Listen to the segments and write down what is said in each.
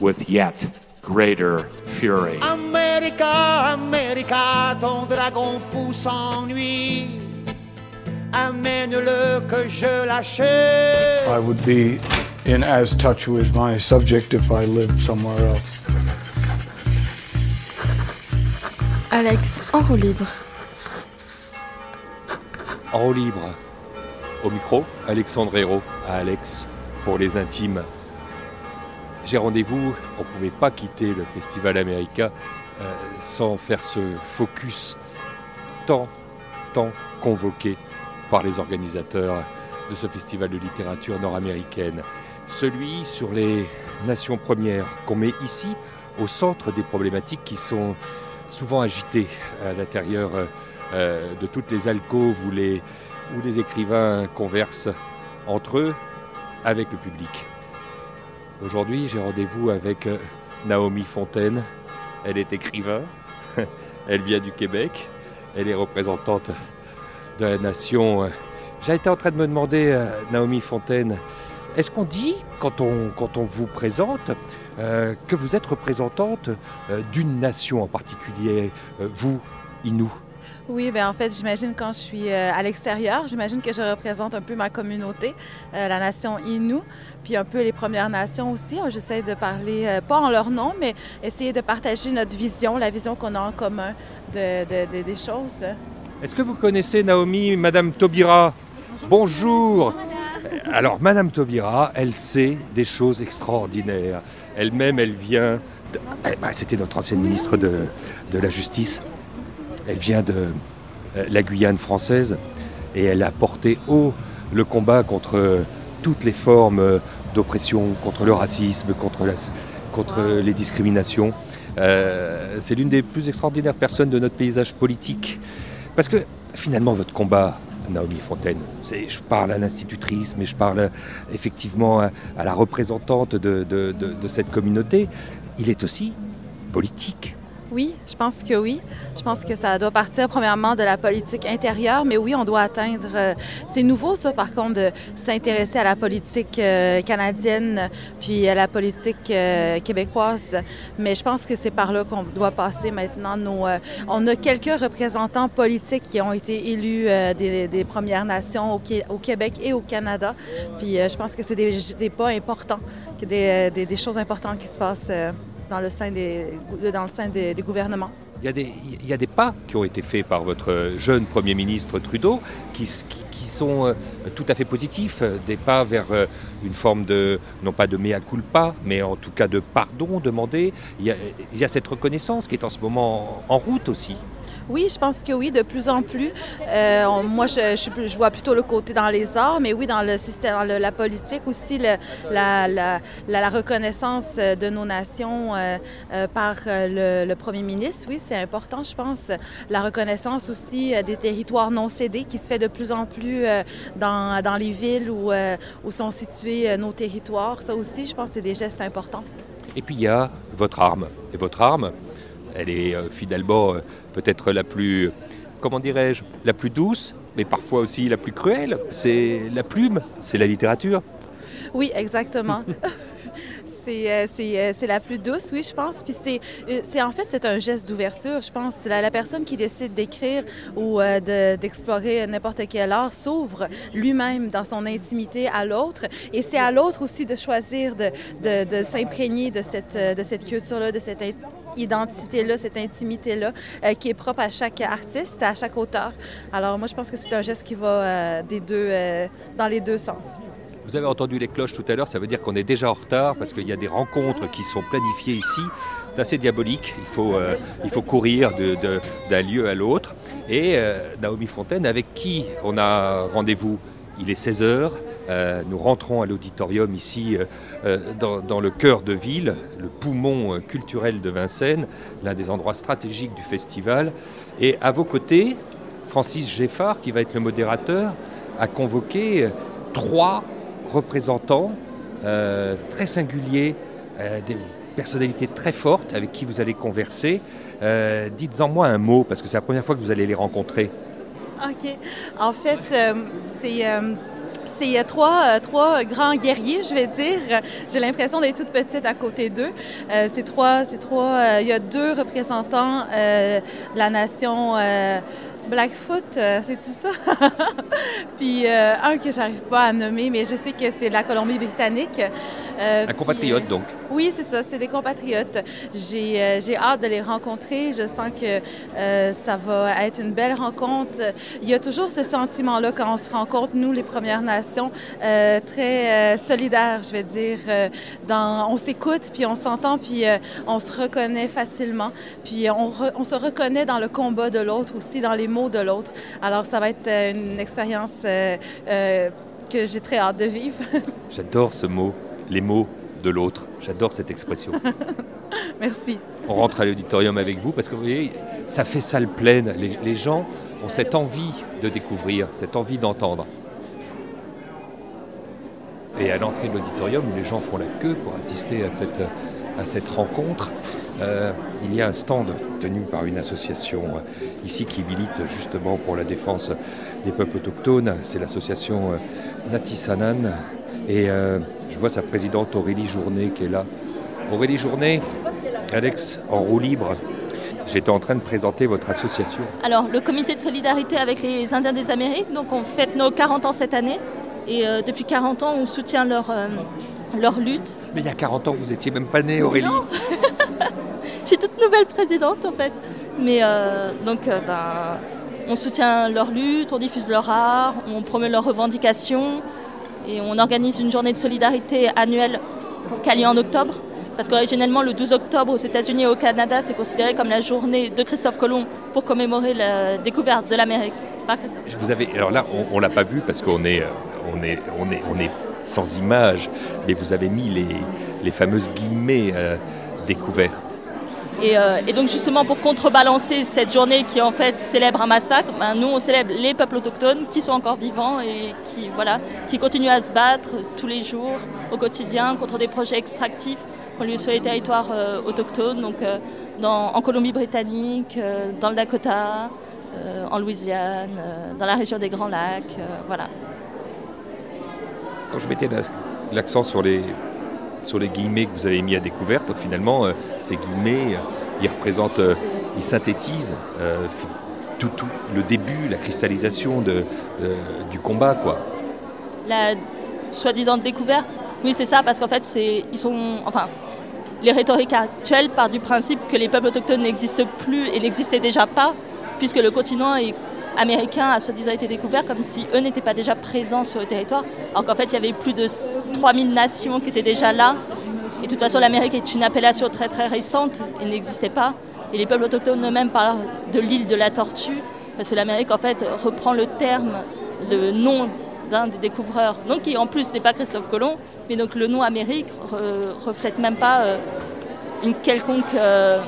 with yet greater fury. America, America, ton dragon fou s'ennuie. Amène-le que je l'achète. I would be in as touch with my subject if I lived somewhere else. Alex, en roue libre. En roue libre. Au micro, Alexandre Hérault, à Alex pour les intimes. J'ai rendez-vous, on ne pouvait pas quitter le Festival America euh, sans faire ce focus tant, tant convoqué par les organisateurs de ce festival de littérature nord-américaine. Celui sur les nations premières qu'on met ici au centre des problématiques qui sont souvent agitées à l'intérieur euh, de toutes les alcôves où les écrivains conversent entre eux avec le public. Aujourd'hui, j'ai rendez-vous avec euh, Naomi Fontaine. Elle est écrivain, elle vient du Québec, elle est représentante de la nation. été en train de me demander, euh, Naomi Fontaine, est-ce qu'on dit, quand on, quand on vous présente, euh, que vous êtes représentante d'une nation en particulier, euh, vous, Inou? Oui, ben en fait, j'imagine quand je suis euh, à l'extérieur, j'imagine que je représente un peu ma communauté, euh, la nation Innu, puis un peu les Premières Nations aussi. J'essaie de parler, euh, pas en leur nom, mais essayer de partager notre vision, la vision qu'on a en commun de, de- de- des choses. Est-ce que vous connaissez Naomi, Madame Taubira? Bonjour. Alors, Madame Taubira, elle sait des choses extraordinaires. Elle-même, elle vient. de- eh ben, C'était notre ancienne ministre de, de la Justice. Elle vient de euh, la Guyane française et elle a porté haut le combat contre euh, toutes les formes euh, d'oppression, contre le racisme, contre, la- contre les discriminations. Euh, C'est l'une des plus extraordinaires personnes de notre paysage politique. Parce que finalement, votre combat, Naomi Fontaine, je parle à l'institutrice, mais je parle effectivement à, à la représentante de, de- de- de cette communauté, il est aussi politique. Oui, je pense que oui. Je pense que ça doit partir premièrement de la politique intérieure, mais oui, on doit atteindre. euh, c'est nouveau ça, par contre, de s'intéresser à la politique euh, canadienne puis à la politique euh, québécoise. Mais je pense que c'est par là qu'on doit passer maintenant. Nos, on a quelques représentants politiques qui ont été élus des, Premières Nations au, Qué- au Québec et au Canada. Puis je pense que c'est des, pas importants, des, des choses importantes qui se passent. Dans le sein des, dans le sein des, gouvernements. Il y, a des, il y a des pas qui ont été faits par votre jeune Premier ministre Trudeau qui, sont euh, tout à fait positifs, des pas vers euh, une forme de, non pas de mea culpa, mais en tout cas de pardon demandé. Il y a, cette reconnaissance qui est en ce moment en, en route aussi. Oui, je pense que oui, de plus en plus. Euh, moi, je, je, vois plutôt le côté dans les arts, mais oui, dans le système, dans la politique aussi, la, reconnaissance euh, de nos nations euh, par le, le premier ministre, oui, c'est important, je pense. La reconnaissance aussi des territoires non cédés qui se fait de plus en plus dans, dans les villes où, où sont situés nos territoires. Ça aussi, je pense c'est des gestes importants. Et puis il y a votre arme. Et votre arme, elle est euh, finalement euh, peut-être la plus, comment dirais-je, la plus douce, mais parfois aussi la plus cruelle. C'est la plume, c'est la littérature. Oui, exactement. C'est euh, euh, c'est la plus douce, oui, je pense. Puis c'est, euh, c'est en fait, c'est un geste d'ouverture, je pense. La, la personne qui décide d'écrire ou de- d'explorer n'importe quel art s'ouvre lui-même dans son intimité à l'autre. Et c'est à l'autre aussi de choisir de, de, s'imprégner de cette, culture-là, de cette identité-là, cette intimité-là, qui est propre à chaque artiste, à chaque auteur. Alors moi, je pense que c'est un geste qui va des deux, dans les deux sens. Vous avez entendu les cloches tout à l'heure, ça veut dire qu'on est déjà en retard parce qu'il y a des rencontres qui sont planifiées ici. C'est assez diabolique, il faut, euh, il faut courir d'un lieu à l'autre. Et euh, Naomi Fontaine, avec qui on a rendez-vous? Il est 16h, Euh, nous rentrons à l'auditorium ici dans, dans, le cœur de ville, le poumon culturel de Vincennes, l'un des endroits stratégiques du festival. Et à vos côtés, Francis Geffard, qui va être le modérateur, a convoqué trois représentants très singuliers, des personnalités très fortes avec qui vous allez converser. Euh, dites-en moi un mot, parce que c'est la première fois que vous allez les rencontrer. OK. En fait, euh, c'est... Euh, c'est trois, trois grands guerriers, je vais dire. J'ai l'impression d'être toute petite à côté d'eux. c'est trois, c'est trois. Il y a deux représentants de la nation Blackfoot, c'est tout ça? Puis un que j'arrive pas à nommer, mais je sais que c'est la Colombie-Britannique. Un compatriote donc. Oui, c'est ça, c'est des compatriotes. J'ai, euh, j'ai hâte de les rencontrer. Je sens que euh, ça va être une belle rencontre. Il y a toujours ce sentiment-là quand on se rencontre, nous, les Premières Nations, euh, très solidaires, je vais dire. dans, on s'écoute, puis on s'entend, puis on se reconnaît facilement. Puis on, on, se reconnaît dans le combat de l'autre aussi, dans les mots de l'autre. Alors, ça va être une expérience que j'ai très hâte de vivre. J'adore ce mot, les mots de l'autre. J'adore cette expression. Merci. On rentre à l'auditorium avec vous parce que vous voyez, ça fait salle pleine. Les, gens ont cette envie de découvrir, cette envie d'entendre. Et à l'entrée de l'auditorium, où les gens font la queue pour assister à cette, à cette rencontre, euh, il y a un stand tenu par une association euh, ici qui milite justement pour la défense des peuples autochtones. C'est l'association euh, Natisanan. Et je vois sa présidente Aurélie Journet qui est là. Aurélie Journet, Alex, en roue libre, J'étais en train de présenter votre association. Alors, le comité de solidarité avec les Indiens des Amériques, donc on fête nos 40 ans cette année. Et euh, depuis 40 ans, on soutient leur, euh, leur lutte. Mais il y a 40 ans, vous n'étiez même pas née, Aurélie Non Je suis toute nouvelle présidente, en fait. Mais euh, donc, ben, on soutient leur lutte, on diffuse leur art, on promeut leurs revendications. Et on organise une journée de solidarité annuelle qui a lieu en octobre. Parce qu'originellement, le 12 octobre aux États-Unis et au Canada, c'est considéré comme la journée de Christophe Colomb pour commémorer la découverte de l'Amérique. Vous avez, alors là, on ne l'a pas vu parce qu'on est, euh, sans image, mais vous avez mis les, les fameuses guillemets euh, découvertes. Euh, et, donc justement pour contrebalancer cette journée qui en fait célèbre un massacre, ben, nous on célèbre les peuples autochtones qui sont encore vivants et qui, voilà, qui continuent à se battre tous les jours, au quotidien, contre des projets extractifs qui ont lieu sur les territoires euh, autochtones, donc euh, en Colombie-Britannique, dans le Dakota, en Louisiane, dans la région des Grands Lacs, voilà. Quand je mettais l'accent sur les, sur les guillemets que vous avez mis à découverte, finalement, euh, ces guillemets, euh, ils représentent, euh, ils synthétisent tout, le début, la cristallisation du combat, quoi. La soi-disant découverte, oui, c'est ça, parce qu'en fait, ils sont, enfin, les rhétoriques actuelles partent du principe que les peuples autochtones n'existent plus et n'existaient déjà pas, puisque le continent est américain a soi-disant été découvert comme si eux n'étaient pas déjà présents sur le territoire, alors qu'en fait il y avait plus de 3000 nations qui étaient déjà là. Et de toute façon l'Amérique est une appellation très très récente et n'existait pas. Et les peuples autochtones eux-mêmes parlent de l'île de la tortue, parce que l'Amérique en fait reprend le terme, le nom d'un des découvreurs, donc qui en plus n'est pas Christophe Colomb, mais donc le nom Amérique reflète même pas euh, une quelconque euh,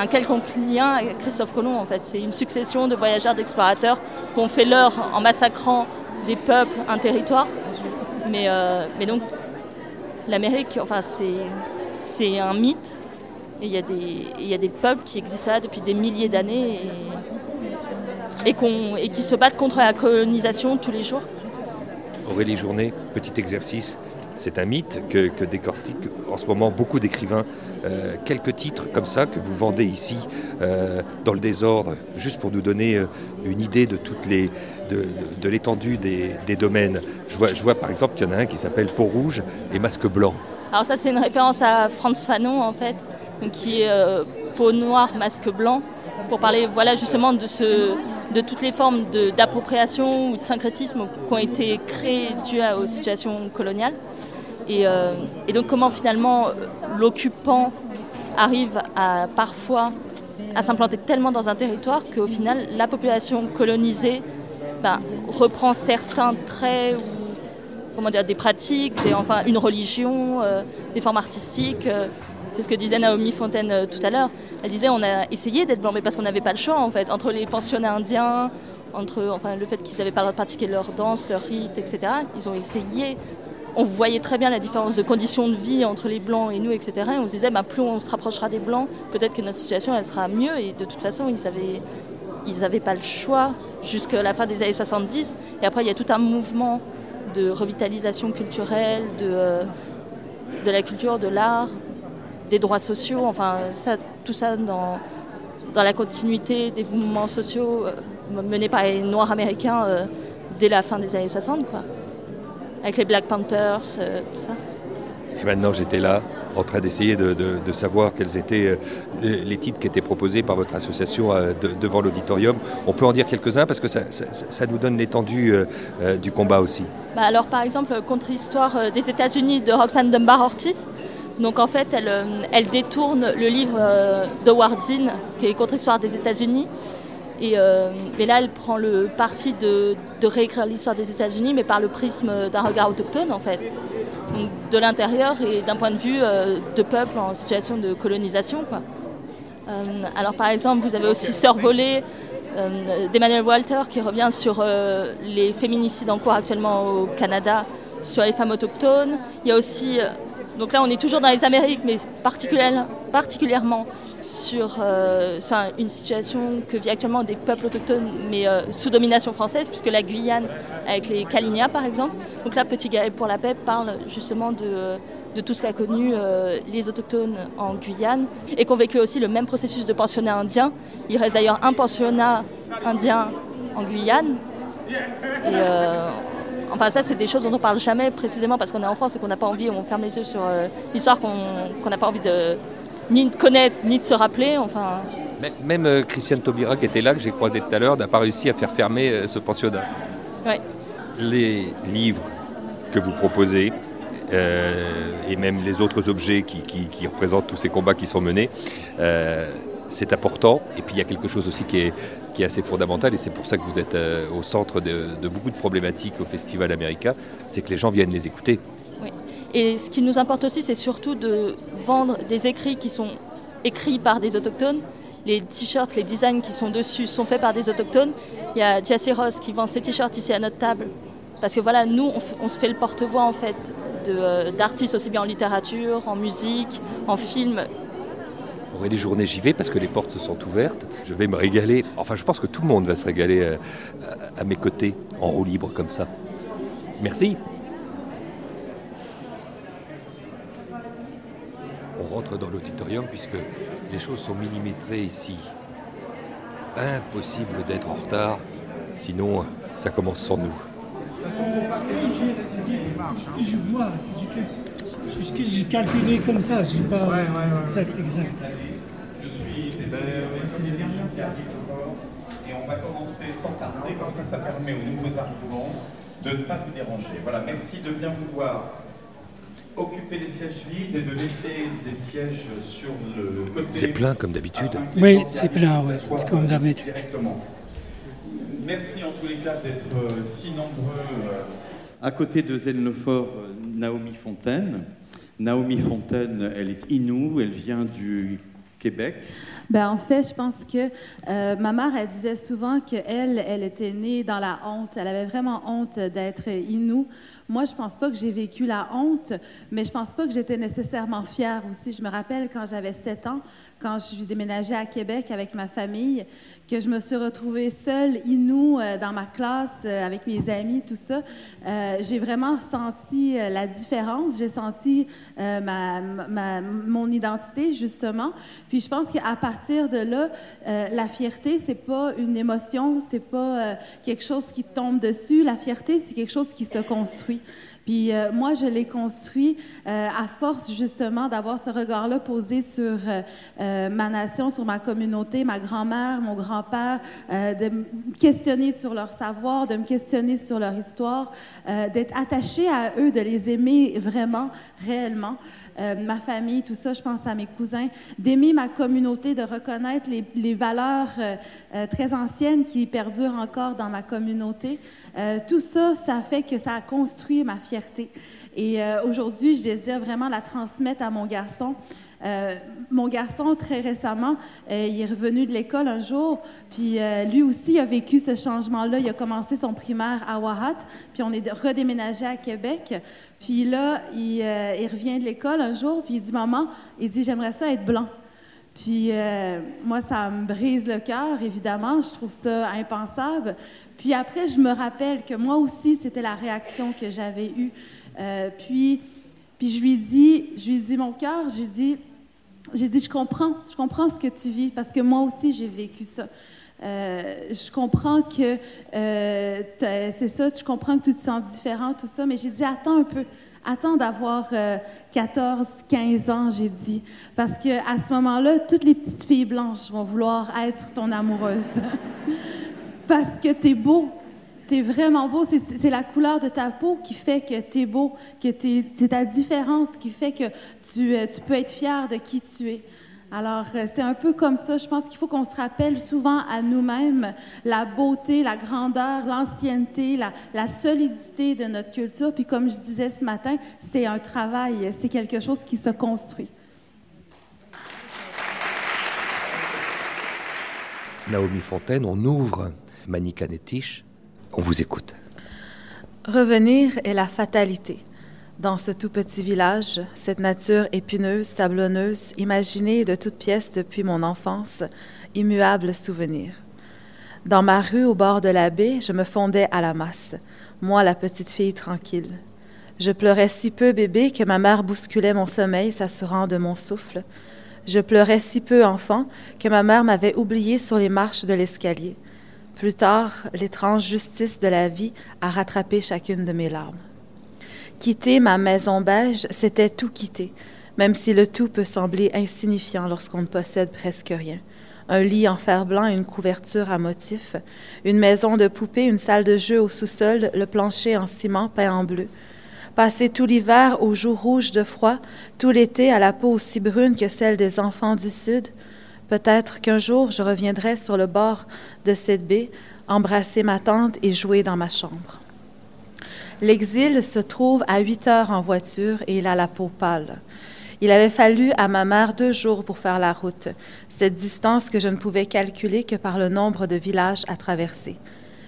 un quelconque lien avec Christophe Colomb. En fait, c'est une succession de voyageurs, d'explorateurs qui ont fait leur en massacrant des peuples, un territoire. Mais, euh, mais donc, l'Amérique, enfin, c'est un mythe. Et il y, y a des peuples qui existent là depuis des milliers d'années et, et, et qui se battent contre la colonisation tous les jours. Aurélie Journée, petit exercice. C'est un mythe que, que décortiquent en ce moment beaucoup d'écrivains euh, quelques titres comme ça que vous vendez ici euh, dans le désordre, juste pour nous donner euh, une idée de toutes les de, l'étendue des, domaines. Je vois, je vois par exemple qu'il y en a un qui s'appelle Peau rouge et Masque blanc. Alors ça c'est une référence à Franz Fanon en fait, qui est peau noire, masque blanc, pour parler voilà justement de ce de toutes les formes d'appropriation ou de syncrétisme qui ont été créées dues aux situations coloniales. Euh, et, donc comment finalement l'occupant arrive à parfois à s'implanter tellement dans un territoire qu'au final la population colonisée ben, reprend certains traits ou comment dire, des pratiques, enfin une religion, des formes artistiques. c'est ce que disait Naomi Fontaine tout à l'heure. Elle disait on a essayé d'être blanc, mais parce qu'on n'avait pas le choix en fait. Entre les pensionnats indiens, entre enfin, le fait qu'ils n'avaient pas le leur danse, leur rite, etc. Ils ont essayé. On voyait très bien la différence de conditions de vie entre les blancs et nous, etc. Et on se disait, bah, plus on se rapprochera des blancs, peut-être que notre situation elle sera mieux. Et de toute façon, ils avaient, ils n'avaient pas le choix jusqu'à la fin des années 70. Et après, il y a tout un mouvement de revitalisation culturelle, de, euh, de la culture, de l'art, des droits sociaux. Enfin, tout ça dans, dans la continuité des mouvements sociaux euh, menés par les Noirs américains euh, dès la fin des années 60, quoi. Avec les Black Panthers, euh, tout ça. Et maintenant, j'étais là, en train d'essayer de, savoir quels étaient les, titres qui étaient proposés par votre association devant l'auditorium. On peut en dire quelques-uns parce que ça, nous donne l'étendue du combat aussi. Bah alors, par exemple, Contre-histoire des États-Unis de Roxanne Dunbar Ortiz. Donc en fait, elle, euh, elle détourne le livre euh, de Zinn, qui est Contre-histoire des États-Unis. Et, euh, là, elle prend le parti de, réécrire l'histoire des États-Unis, mais par le prisme d'un regard autochtone, en fait. de l'intérieur et d'un point de vue de peuple en situation de colonisation. alors, par exemple, vous avez aussi Survolé d'Emmanuel Walter qui revient sur les féminicides en cours actuellement au Canada, sur les femmes autochtones. Il y a aussi donc là, on est toujours dans les Amériques, mais particulièrement sur, euh, une situation que vit actuellement des peuples autochtones, mais euh, sous domination française, puisque la Guyane, avec les Kalinia par exemple. Donc là, Petit Gaël pour la paix parle justement de, tout ce qu'a connu euh, les autochtones en Guyane et qu'on vécu aussi le même processus de pensionnat indien. Il reste d'ailleurs un pensionnat indien en Guyane. Enfin, ça, c'est des choses dont on parle jamais précisément parce qu'on est en France et qu'on n'a pas envie, on ferme les yeux sur euh, l'histoire qu'on n'a pas envie de ni de connaître ni de se rappeler. Enfin. Même euh, Christiane Taubira, qui était là, que j'ai croisé tout à l'heure, n'a pas réussi à faire fermer euh, ce pensionnat. Les livres que vous proposez, et même les autres objets qui, qui, représentent tous ces combats qui sont menés, c'est important. Et puis il y a quelque chose aussi qui est, qui est assez fondamental, et c'est pour ça que vous êtes euh, au centre de, beaucoup de problématiques au Festival America, c'est que les gens viennent les écouter. Oui. Et ce qui nous importe aussi, c'est surtout de vendre des écrits qui sont écrits par des autochtones. Les t-shirts, les designs qui sont dessus sont faits par des autochtones. Il y a Jessie Ross qui vend ses t-shirts ici à notre table. Parce que voilà, nous, on, se fait le porte-voix en fait euh, d'artistes aussi bien en littérature, en musique, en film, et les journées, j'y vais parce que les portes se sont ouvertes. Je vais me régaler. Enfin, je pense que tout le monde va se régaler euh, à, mes côtés, en roue libre comme ça. Merci. On rentre dans l'auditorium puisque les choses sont millimétrées ici. Impossible d'être en retard, sinon ça commence sans nous. Ce que j'ai calculé comme ça, je pas ouais, ouais, exact, exact. Je suis merci les derniers qui arrivent encore et on va commencer sans tarder, comme ça ça permet aux nouveaux arrivants de ne pas vous déranger. Voilà, merci de bien vouloir occuper les sièges vides et de laisser des sièges sur le côté. C'est plein comme d'habitude. Oui, c'est plein, oui, c'est comme d'habitude. Merci en tous les cas d'être euh, si nombreux. Euh, à côté de Zelnofort, euh, Naomi Fontaine. Naomi Fontaine, elle est Inou, elle vient du Québec. Ben, en fait, je pense que euh, ma mère, elle disait souvent qu'elle, elle était née dans la honte. Elle avait vraiment honte d'être Inou. Moi, je pense pas que j'ai vécu la honte, mais je pense pas que j'étais nécessairement fière aussi. Je me rappelle quand j'avais 7 ans, quand je suis déménagée à Québec avec ma famille, que je me suis retrouvée seule, inou, euh, dans ma classe, euh, avec mes amis, tout ça. Euh, j'ai vraiment senti la différence. J'ai senti ma, mon identité, justement. Puis je pense qu'à partir de là, la fierté, c'est pas une émotion, c'est pas quelque chose qui tombe dessus. La fierté, c'est quelque chose qui se construit. Puis euh, moi, je l'ai construit euh, à force justement d'avoir ce regard-là posé sur euh, ma nation, sur ma communauté, ma grand-mère, mon grand-père, de me questionner sur leur savoir, de me questionner sur leur histoire, d'être attaché à eux, de les aimer vraiment, réellement. Euh, ma famille, tout ça, je pense à mes cousins, d'aimer ma communauté, de reconnaître les, valeurs euh, euh, très anciennes qui perdurent encore dans ma communauté. Tout ça, ça fait que ça a construit ma fierté. Et aujourd'hui, je désire vraiment la transmettre à mon garçon. Euh, mon garçon, très récemment, euh, il est revenu de l'école un jour, puis euh, lui aussi a vécu ce changement-là. Il a commencé son primaire à Wahat, puis on est redéménagé à Québec. Puis là, il, il revient de l'école un jour, puis il dit Maman, il dit J'aimerais ça être blanc. Puis moi, ça me brise le cœur, évidemment. Je trouve ça impensable. Puis après, je me rappelle que moi aussi, c'était la réaction que j'avais eue. Puis, puis je lui dis, je lui dis mon cœur, je lui dis, j'ai dit, je comprends, je comprends ce que tu vis parce que moi aussi j'ai vécu ça. Euh, je comprends que euh, c'est ça, je comprends que tu te sens différent, tout ça, mais j'ai dit, attends un peu, attends d'avoir euh, 14, 15 ans, j'ai dit, parce que à ce moment-là, toutes les petites filles blanches vont vouloir être ton amoureuse. parce que t'es beau, t'es vraiment beau. C'est- la couleur de ta peau qui fait que t'es beau, que c'est ta différence qui fait que tu, euh, tu peux être fier de qui tu es. Alors, euh, c'est un peu comme ça. Je pense qu'il faut qu'on se rappelle souvent à nous-mêmes la beauté, la grandeur, l'ancienneté, la, solidité de notre culture. Puis, comme je disais ce matin, c'est un travail, c'est quelque chose qui se construit. Naomi Fontaine, on ouvre Manika Netish. On vous écoute. Revenir est la fatalité. Dans ce tout petit village, cette nature épineuse, sablonneuse, imaginée de toutes pièces depuis mon enfance, immuable souvenir. Dans ma rue au bord de la baie, je me fondais à la masse, moi la petite fille tranquille. Je pleurais si peu bébé que ma mère bousculait mon sommeil, s'assurant de mon souffle. Je pleurais si peu enfant que ma mère m'avait oublié sur les marches de l'escalier. Plus tard, l'étrange justice de la vie a rattrapé chacune de mes larmes. Quitter ma maison beige, c'était tout quitter, même si le tout peut sembler insignifiant lorsqu'on ne possède presque rien. Un lit en fer blanc et une couverture à motifs, une maison de poupée, une salle de jeu au sous-sol, le plancher en ciment peint en bleu. Passer tout l'hiver aux joues rouges de froid, tout l'été à la peau aussi brune que celle des enfants du Sud, Peut-être qu'un jour je reviendrai sur le bord de cette baie, embrasser ma tante et jouer dans ma chambre. L'exil se trouve à huit heures en voiture et il a la peau pâle. Il avait fallu à ma mère deux jours pour faire la route, cette distance que je ne pouvais calculer que par le nombre de villages à traverser.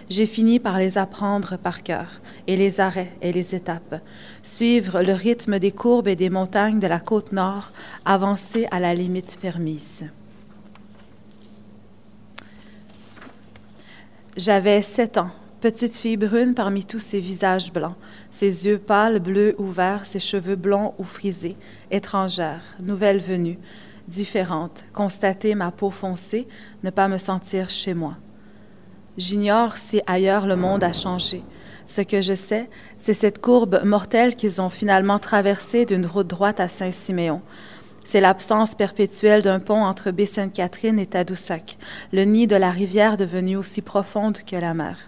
J'ai fini par les apprendre par cœur, et les arrêts et les étapes, suivre le rythme des courbes et des montagnes de la côte nord, avancer à la limite permise. J'avais sept ans, petite fille brune parmi tous ces visages blancs, ses yeux pâles, bleus ou verts, ses cheveux blonds ou frisés, étrangère, nouvelle venue, différente, constater ma peau foncée, ne pas me sentir chez moi. J'ignore si ailleurs le monde a changé. Ce que je sais, c'est cette courbe mortelle qu'ils ont finalement traversée d'une route droite à Saint-Siméon. C'est l'absence perpétuelle d'un pont entre Baie-Sainte-Catherine et Tadoussac, le nid de la rivière devenue aussi profonde que la mer.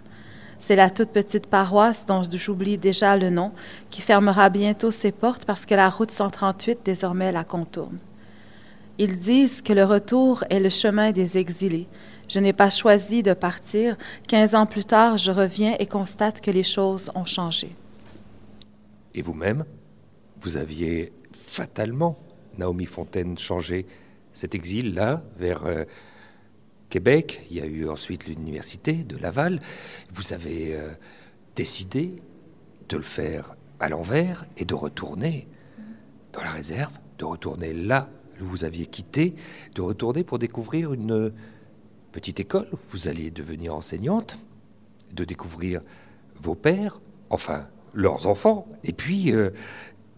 C'est la toute petite paroisse dont j'oublie déjà le nom, qui fermera bientôt ses portes parce que la route 138 désormais la contourne. Ils disent que le retour est le chemin des exilés. Je n'ai pas choisi de partir. Quinze ans plus tard, je reviens et constate que les choses ont changé. Et vous-même, vous aviez fatalement, Naomi Fontaine, changé cet exil-là vers euh, Québec. Il y a eu ensuite l'université de Laval. Vous avez euh, décidé de le faire à l'envers et de retourner dans la réserve, de retourner là où vous aviez quitté, de retourner pour découvrir une petite école. Vous alliez devenir enseignante, de découvrir vos pères, enfin leurs enfants, et puis euh,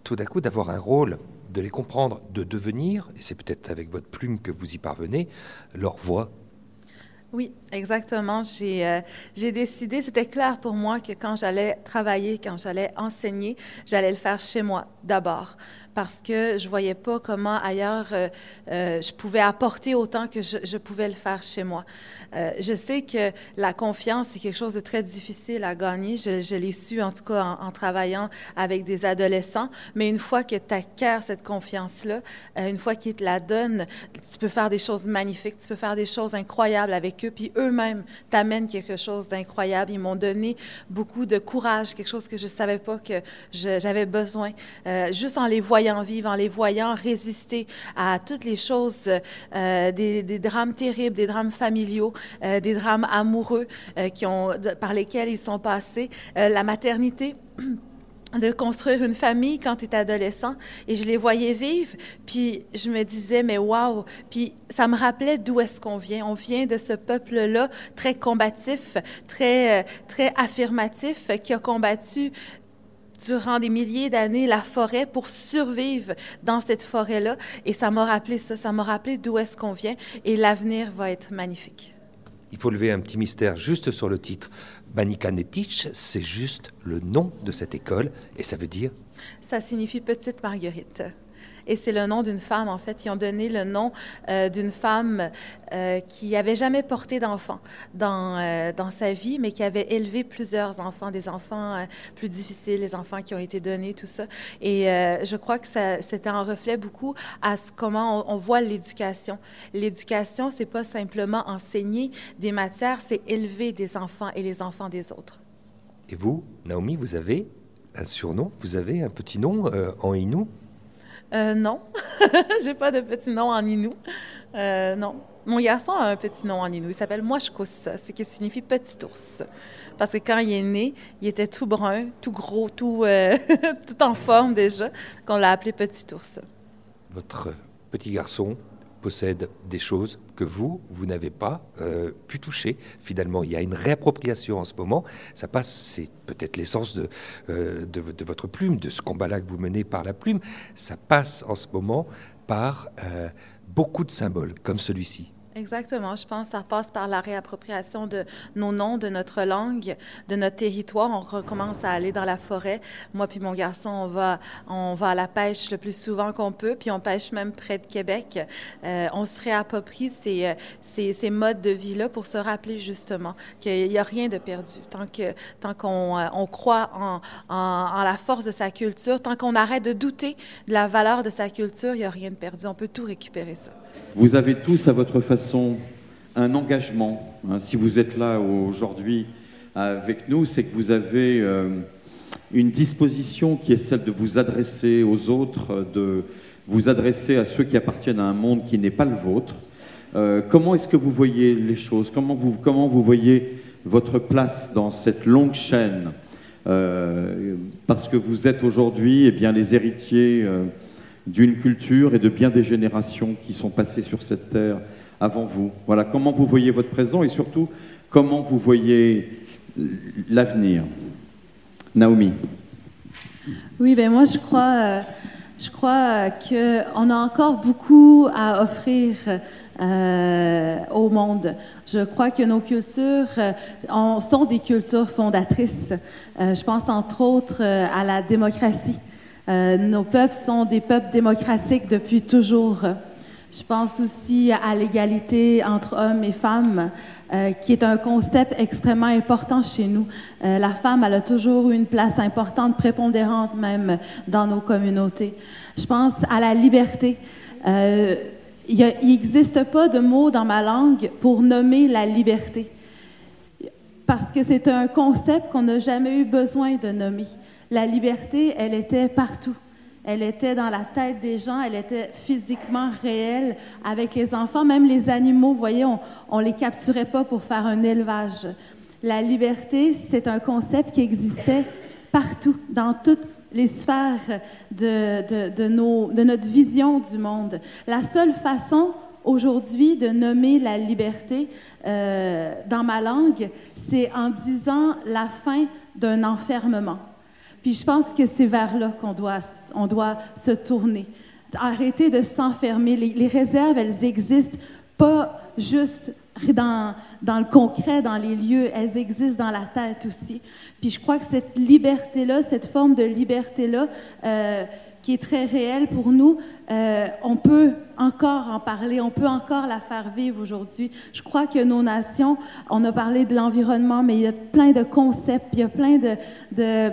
tout d'un coup d'avoir un rôle, de les comprendre, de devenir, et c'est peut-être avec votre plume que vous y parvenez, leur voix. Oui, exactement. J'ai euh, j'ai décidé, c'était clair pour moi que quand j'allais travailler, quand j'allais enseigner, j'allais le faire chez moi d'abord parce que je voyais pas comment ailleurs euh, euh, je pouvais apporter autant que je, pouvais le faire chez moi. Je sais que la confiance, c'est quelque chose de très difficile à gagner. Je, l'ai su, en tout cas, en, en, travaillant avec des adolescents. Mais une fois que tu acquiers cette confiance-là, une fois qu'ils te la donnent, tu peux faire des choses magnifiques, tu peux faire des choses incroyables avec eux, puis eux-mêmes t'amènent quelque chose d'incroyable. Ils m'ont donné beaucoup de courage, quelque chose que je savais pas que j'avais besoin. Euh, juste en les voyant vivre, en les voyant résister à toutes les choses, euh, des, drames terribles, des drames familiaux, euh, des drames amoureux qui ont, par lesquels ils sont passés, la maternité. de construire une famille quand tu es adolescent et je les voyais vivre puis je me disais mais waouh puis ça me rappelait d'où est-ce qu'on vient on vient de ce peuple là très combatif très très affirmatif qui a combattu durant des milliers d'années la forêt pour survivre dans cette forêt-là. Et ça m'a rappelé ça, ça m'a rappelé d'où est-ce qu'on vient. Et l'avenir va être magnifique. Il faut lever un petit mystère juste sur le titre. Banika Netich, c'est juste le nom de cette école et ça veut dire Ça signifie petite Marguerite et c'est le nom d'une femme. En fait, ils ont donné le nom euh, d'une femme euh, qui n'avait jamais porté d'enfant dans, euh, dans sa vie, mais qui avait élevé plusieurs enfants, des enfants plus difficiles, les enfants qui ont été donnés, tout ça. Et je crois que c'était un reflet beaucoup à comment on, voit l'éducation. L'éducation, c'est pas simplement enseigner des matières, c'est élever des enfants et les enfants des autres. Et vous, Naomi, vous avez un surnom, vous avez un petit nom en Inou? Euh, non, j'ai pas de petit nom en Inou. Euh, non. Mon garçon a un petit nom en Inou. Il s'appelle Moishkus, ce qui signifie petit ours. Parce que quand il est né, il était tout brun, tout gros, tout, euh, tout en forme déjà, qu'on l'a appelé petit ours. Votre petit garçon possède des choses que vous, vous n'avez pas euh, pu toucher. Finalement, il y a une réappropriation en ce moment. Ça passe, c'est peut-être l'essence de, euh, de, votre plume, de ce combat-là que vous menez par la plume. Ça passe en ce moment par euh, beaucoup de symboles, comme celui-ci. Exactement. Je pense que ça passe par la réappropriation de nos noms, de notre langue, de notre territoire. On recommence à aller dans la forêt. Moi puis mon garçon, on va, on va à la pêche le plus souvent qu'on peut, puis on pêche même près de Québec. Euh, on se réapproprie ces, ces, modes de vie-là pour se rappeler justement qu'il n'y a rien de perdu. Tant que tant qu'on on croit en, en, la force de sa culture, tant qu'on arrête de douter de la valeur de sa culture, il n'y a rien de perdu. On peut tout récupérer ça. Vous avez tous à votre façon un engagement. Hein. Si vous êtes là aujourd'hui avec nous, c'est que vous avez euh, une disposition qui est celle de vous adresser aux autres, de vous adresser à ceux qui appartiennent à un monde qui n'est pas le vôtre. Euh, comment est-ce que vous voyez les choses? Comment vous, comment vous voyez votre place dans cette longue chaîne? Euh, Parce que vous êtes aujourd'hui eh les héritiers d'une culture et de bien des générations qui sont passées sur cette terre avant vous. Voilà, comment vous voyez votre présent et surtout comment vous voyez l'avenir. Naomi. Oui, ben moi je crois, euh, je crois qu'on a encore beaucoup à offrir euh, au monde. Je crois que nos cultures euh, sont des cultures fondatrices. Je pense entre autres à la démocratie. Euh, nos peuples sont des peuples démocratiques depuis toujours. Je pense aussi à l'égalité entre hommes et femmes, euh, qui est un concept extrêmement important chez nous. Euh, la femme, elle a toujours eu une place importante, prépondérante même dans nos communautés. Je pense à la liberté. Il n'existe pas de mot dans ma langue pour nommer la liberté, parce que c'est un concept qu'on n'a jamais eu besoin de nommer. La liberté, elle était partout. Elle était dans la tête des gens, elle était physiquement réelle avec les enfants, même les animaux, voyez, on ne les capturait pas pour faire un élevage. La liberté, c'est un concept qui existait partout, dans toutes les sphères de, de notre vision du monde. La seule façon aujourd'hui de nommer la liberté euh, dans ma langue, c'est en disant la fin d'un enfermement. Puis je pense que c'est vers là qu'on doit, on doit se tourner. Arrêter de s'enfermer. Les, réserves, elles existent pas juste dans, dans le concret, dans les lieux, elles existent dans la tête aussi. Puis je crois que cette liberté-là, cette forme de liberté-là, euh, qui est très réelle pour nous, euh, on peut encore en parler, on peut encore la faire vivre aujourd'hui. Je crois que nos nations, on a parlé de l'environnement, mais il y a plein de concepts, il y a plein de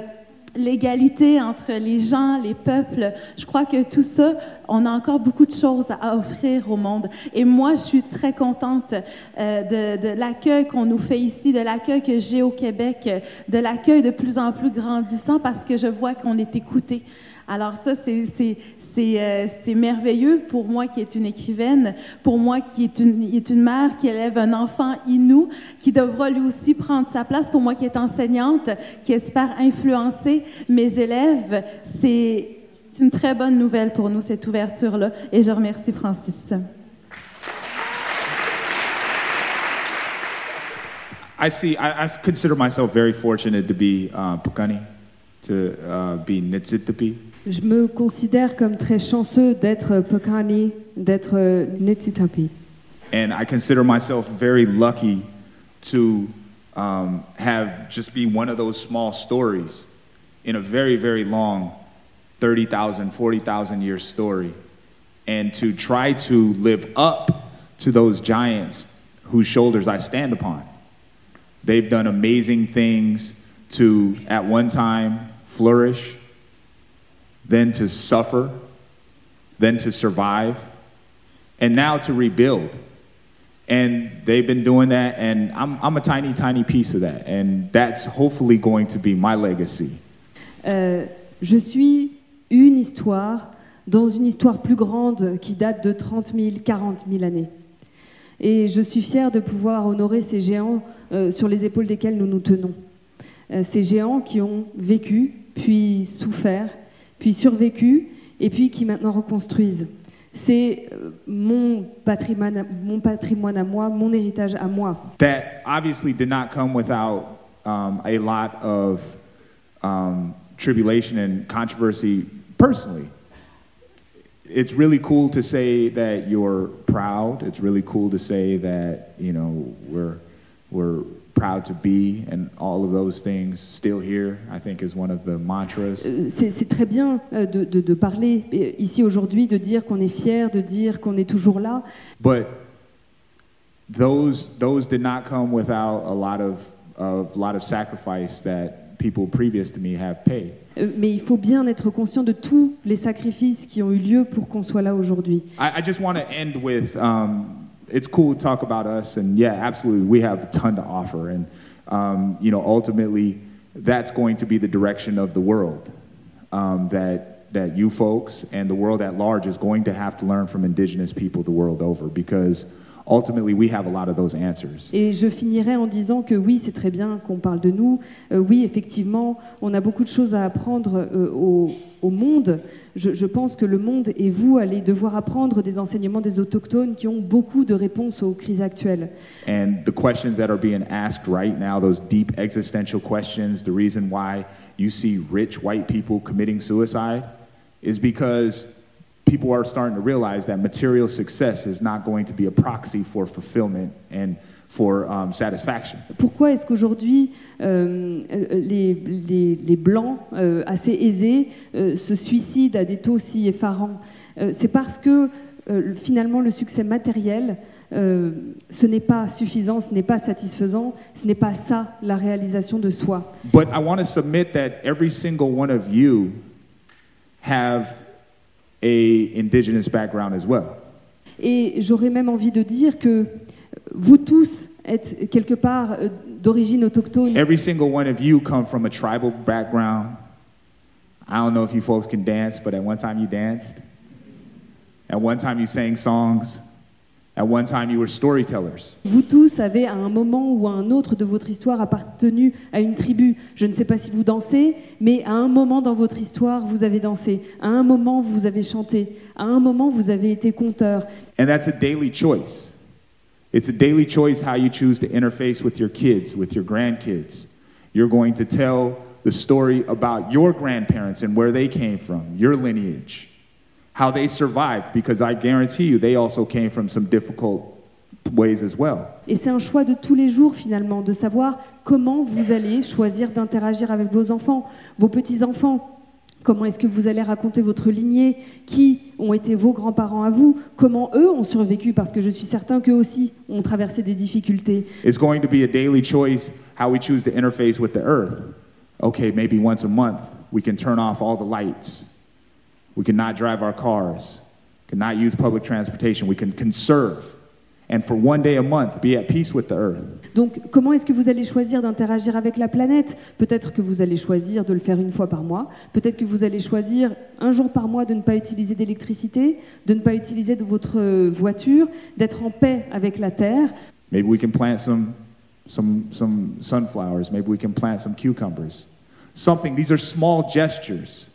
l'égalité entre les gens, les peuples. Je crois que tout ça, on a encore beaucoup de choses à offrir au monde. Et moi, je suis très contente euh, de, de l'accueil qu'on nous fait ici, de l'accueil que j'ai au Québec, de l'accueil de plus en plus grandissant parce que je vois qu'on est écouté. Alors ça, c'est euh, c'est merveilleux pour moi qui est une écrivaine, pour moi qui est une, mère qui élève un enfant inou, qui devra lui aussi prendre sa place, pour moi qui est enseignante, qui espère influencer mes élèves. C'est une très bonne nouvelle pour nous, cette ouverture-là, et je remercie Francis. I see, I, consider myself very fortunate to be uh, to uh, be Nitsitapi. Je me considère comme très chanceux d'être d'être Nitsitapi. And I consider myself very lucky to um, have just be one of those small stories in a very, very long 30,000, 40,000 year story. And to try to live up to those giants whose shoulders I stand upon. They've done amazing things to, at one time, flourish then to suffer, then to survive, and now to rebuild. And they've been doing that, and I'm, I'm a tiny, tiny piece of that. And that's hopefully going to be my legacy. Euh, je suis une histoire dans une histoire plus grande qui date de 30 000, 40 000 années. Et je suis fière de pouvoir honorer ces géants euh, sur les épaules desquels nous nous tenons. Euh, ces géants qui ont vécu, puis souffert, puis survécu, et puis qui maintenant reconstruisent. C'est euh, mon patrimoine, mon patrimoine à moi, mon héritage à moi. That obviously did not come without um, a lot of um, tribulation and controversy personally. It's really cool to say that you're proud. It's really cool to say that you know we're we're proud to be and all of those things still here i think is one of the mantras. Euh, c'est très bien euh, de, de, de parler euh, ici aujourd'hui de dire qu'on est fier de dire qu'on est toujours là. But those those did not come without a lot of a lot of sacrifice that people previous to me have paid. Mais il faut bien être conscient de tous les sacrifices qui ont eu lieu pour qu'on soit là aujourd'hui. I, I just want to end with um, it's cool to talk about us, and yeah, absolutely, we have a ton to offer, and um, you know, ultimately, that's going to be the direction of the world. Um, that that you folks and the world at large is going to have to learn from indigenous people the world over, because ultimately we have a lot of those answers. Et je finirai en disant que oui, c'est très bien qu'on parle de nous. Euh, oui, effectivement, on a beaucoup de choses à apprendre euh, au, au, monde. Je, je, pense que le monde et vous allez devoir apprendre des enseignements des autochtones qui ont beaucoup de réponses aux crises actuelles. And the questions that are being asked right now, those deep existential questions, the reason why you see rich white people committing suicide is because people are starting to realize that material success is not going to be a proxy for fulfillment and for um, satisfaction. Pourquoi est-ce qu'aujourd'hui euh, les, les, les, blancs euh, assez aisés euh, se suicident à des taux si effarants? Euh, C'est parce que euh, finalement le succès matériel euh, ce n'est pas suffisant, ce n'est pas satisfaisant, ce n'est pas ça la réalisation de soi. But I want to submit that every single one of you have a indigenous background as well. Et j'aurais même envie de dire que vous tous êtes quelque part euh, d'origine autochtone. Every single one of you come from a tribal background. I don't know if you folks can dance, but at one time you danced. At one time you sang songs. At one time you were storytellers. Vous tous avez à un moment ou à un autre de votre histoire appartenu à une tribu. Je ne sais pas si vous dansez, mais à un moment dans votre histoire, vous avez dansé. À un moment, vous avez chanté. À un moment, vous avez été conteur. And that's a daily choice. It's a daily choice how you choose to interface with your kids, with your grandkids. You're going to tell the story about your grandparents and where they came from, your lineage. How they survived because I guarantee you they also came from some difficult ways as well. Et c'est un choix de tous les jours finalement, de savoir comment vous allez choisir d'interagir avec vos enfants, vos petits-enfants. Comment est-ce que vous allez raconter votre lignée? Qui ont été vos grands-parents à vous? Comment eux ont survécu? Parce que je suis certain qu'eux aussi ont traversé des difficultés. It's going to be a daily choice how we choose to interface with the earth. Okay, maybe once a month we can turn off all the lights. We can not drive our cars. Can not use public transportation. We can conserve. And for one day a month, be at peace with the earth. Donc, comment est-ce que vous allez choisir d'interagir avec la planète? Peut-être que vous allez choisir de le faire une fois par mois. Peut-être que vous allez choisir un jour par mois de ne pas utiliser d'électricité, de ne pas utiliser de votre voiture, d'être en paix avec la Terre. Maybe we can plant some, some, some sunflowers. Maybe we can plant some cucumbers. Something. These are small gestures.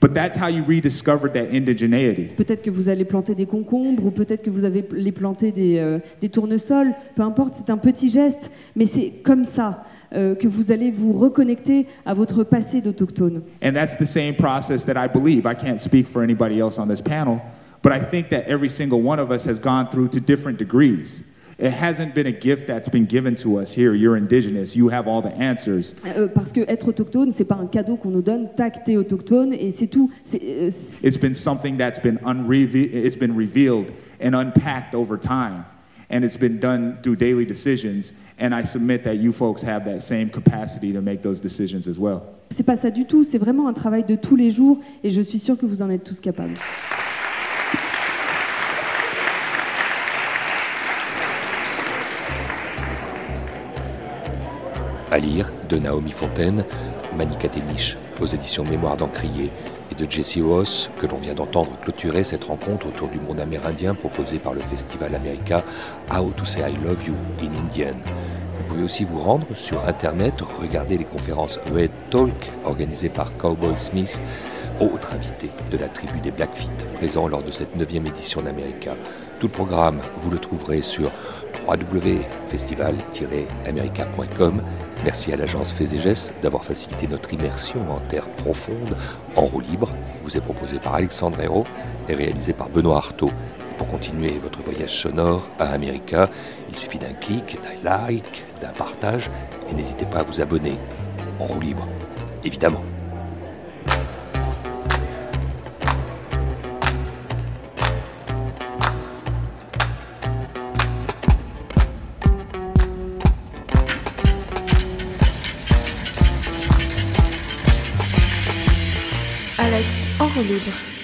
But that's how you rediscovered that indigeneity. Peut-être que vous allez planter des concombres ou peut-être que vous allez planter des, euh, des tournesols. Peu importe, c'est un petit geste, mais c'est comme ça. Euh, que vous allez vous reconnecter à votre passé d'autochtone. And that's the same process that I believe. I can't speak for anybody else on this panel, but I think that every single one of us has gone through to different degrees. It hasn't been a gift that's been given to us here. You're indigenous. You have all the answers. Parce que être autochtone, c'est pas un cadeau qu'on nous donne. Tac, t'es autochtone et c'est tout. C'est, euh, c'est- It's been something that's been unreve- it's been revealed and unpacked over time. And it's been done through daily decisions. And I submit that you folks have that same capacity to make those decisions as well. c'est pas ça du tout. C'est vraiment un travail de tous les jours et je suis sûre que vous en êtes tous capables. À lire de Naomi Fontaine, Manika Téniche aux éditions Mémoire d'Encrier et de Jesse Ross que l'on vient d'entendre clôturer cette rencontre autour du monde amérindien proposée par le Festival America How to Say I Love You in Indian. Vous pouvez aussi vous rendre sur internet, regarder les conférences Red Talk organisées par Cowboy Smith, autre invité de la tribu des Blackfeet présent lors de cette 9e édition d'America. Tout le programme, vous le trouverez sur www.festival-america.com. Merci à l'agence Faiséges d'avoir facilité notre immersion en terre profonde, en roue libre. Vous est proposé par Alexandre Hérault et réalisé par Benoît Artaud. Pour continuer votre voyage sonore à America, il suffit d'un clic, d'un like, d'un partage et n'hésitez pas à vous abonner en roue libre, évidemment. Alex en roue libre.